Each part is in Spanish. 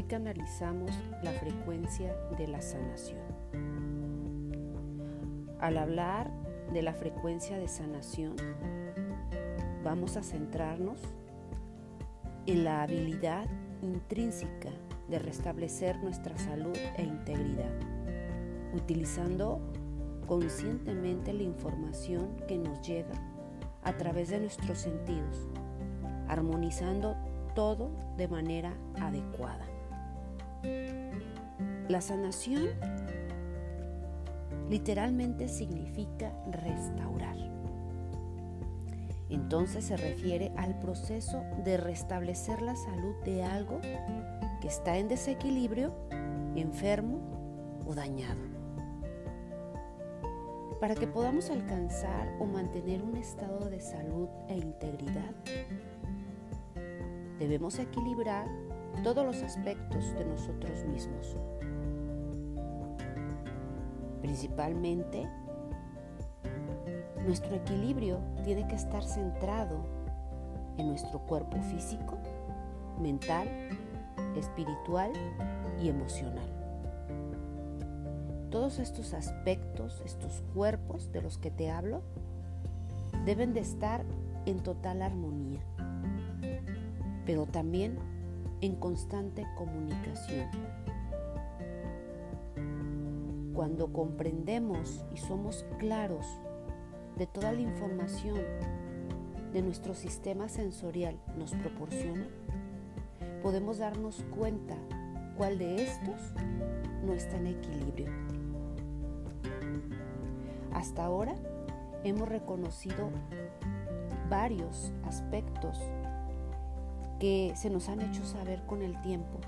Hoy canalizamos la frecuencia de la sanación. Al hablar de la frecuencia de sanación, vamos a centrarnos en la habilidad intrínseca de restablecer nuestra salud e integridad, utilizando conscientemente la información que nos llega a través de nuestros sentidos, armonizando todo de manera adecuada. La sanación literalmente significa restaurar. Entonces se refiere al proceso de restablecer la salud de algo que está en desequilibrio, enfermo o dañado. Para que podamos alcanzar o mantener un estado de salud e integridad, debemos equilibrar todos los aspectos de nosotros mismos. Principalmente, nuestro equilibrio tiene que estar centrado en nuestro cuerpo físico, mental, espiritual y emocional. Todos estos aspectos, estos cuerpos de los que te hablo, deben de estar en total armonía, pero también en constante comunicación. Cuando comprendemos y somos claros de toda la información de nuestro sistema sensorial nos proporciona, podemos darnos cuenta cuál de estos no está en equilibrio. Hasta ahora hemos reconocido varios aspectos que se nos han hecho saber con el tiempo.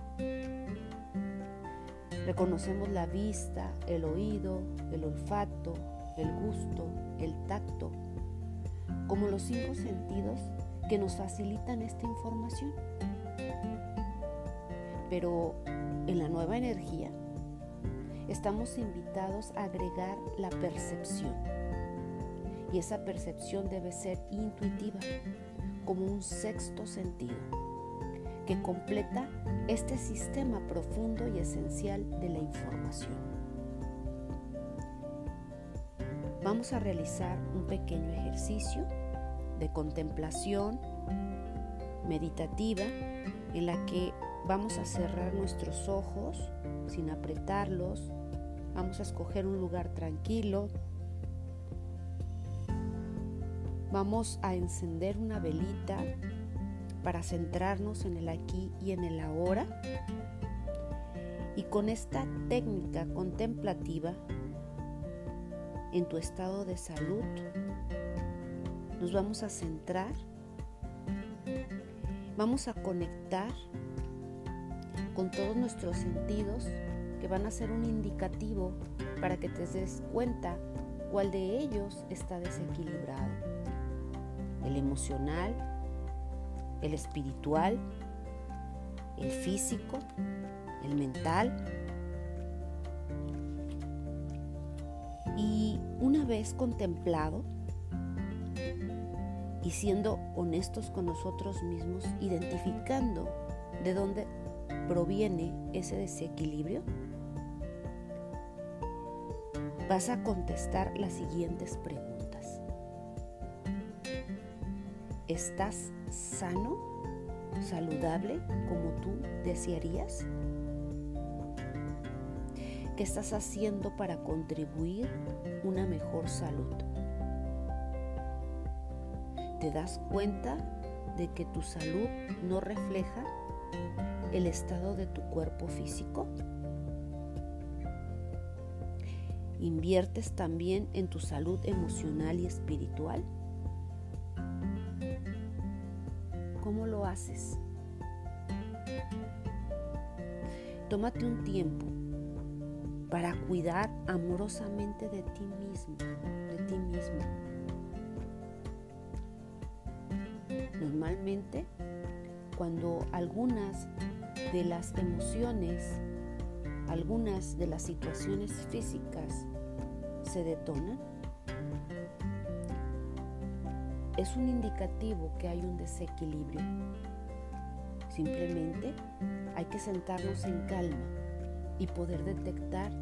Reconocemos la vista, el oído, el olfato, el gusto, el tacto, como los cinco sentidos que nos facilitan esta información. Pero en la nueva energía estamos invitados a agregar la percepción. Y esa percepción debe ser intuitiva, como un sexto sentido que completa este sistema profundo y esencial de la información. Vamos a realizar un pequeño ejercicio de contemplación meditativa en la que vamos a cerrar nuestros ojos sin apretarlos. Vamos a escoger un lugar tranquilo. Vamos a encender una velita para centrarnos en el aquí y en el ahora. Y con esta técnica contemplativa en tu estado de salud, nos vamos a centrar, vamos a conectar con todos nuestros sentidos que van a ser un indicativo para que te des cuenta cuál de ellos está desequilibrado. El emocional, el espiritual, el físico, el mental. Y una vez contemplado y siendo honestos con nosotros mismos, identificando de dónde proviene ese desequilibrio, vas a contestar las siguientes preguntas. ¿Estás sano, saludable como tú desearías? ¿Qué estás haciendo para contribuir una mejor salud? ¿Te das cuenta de que tu salud no refleja el estado de tu cuerpo físico? ¿Inviertes también en tu salud emocional y espiritual? ¿Cómo lo haces? Tómate un tiempo para cuidar amorosamente de ti mismo, de ti mismo. Normalmente, cuando algunas de las emociones, algunas de las situaciones físicas se detonan, es un indicativo que hay un desequilibrio. Simplemente hay que sentarnos en calma y poder detectar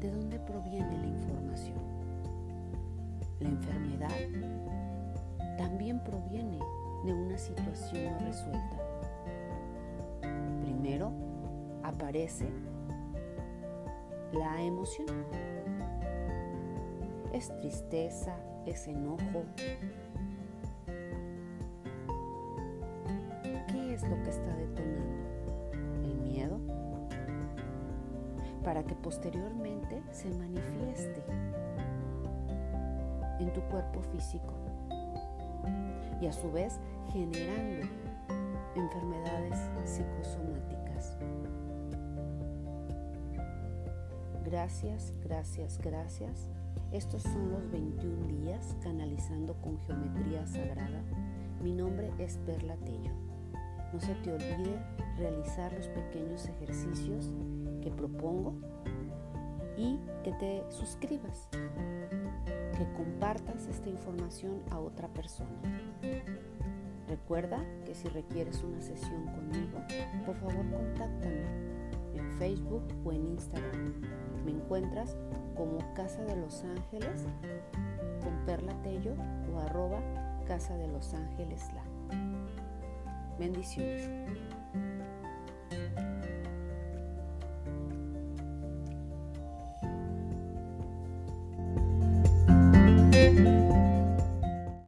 de dónde proviene la información. La enfermedad también proviene de una situación no resuelta. Primero aparece la emoción. Es tristeza, es enojo. Lo que está detonando? ¿El miedo? Para que posteriormente se manifieste en tu cuerpo físico y a su vez generando enfermedades psicosomáticas. Gracias, gracias, gracias. Estos son los 21 días canalizando con geometría sagrada. Mi nombre es Perla Tello. No se te olvide realizar los pequeños ejercicios que propongo y que te suscribas, que compartas esta información a otra persona. Recuerda que si requieres una sesión conmigo, por favor contáctame en Facebook o en Instagram. Me encuentras como Casa de los Ángeles con Perla Tello o arroba Casa de los Ángeles. Bendiciones.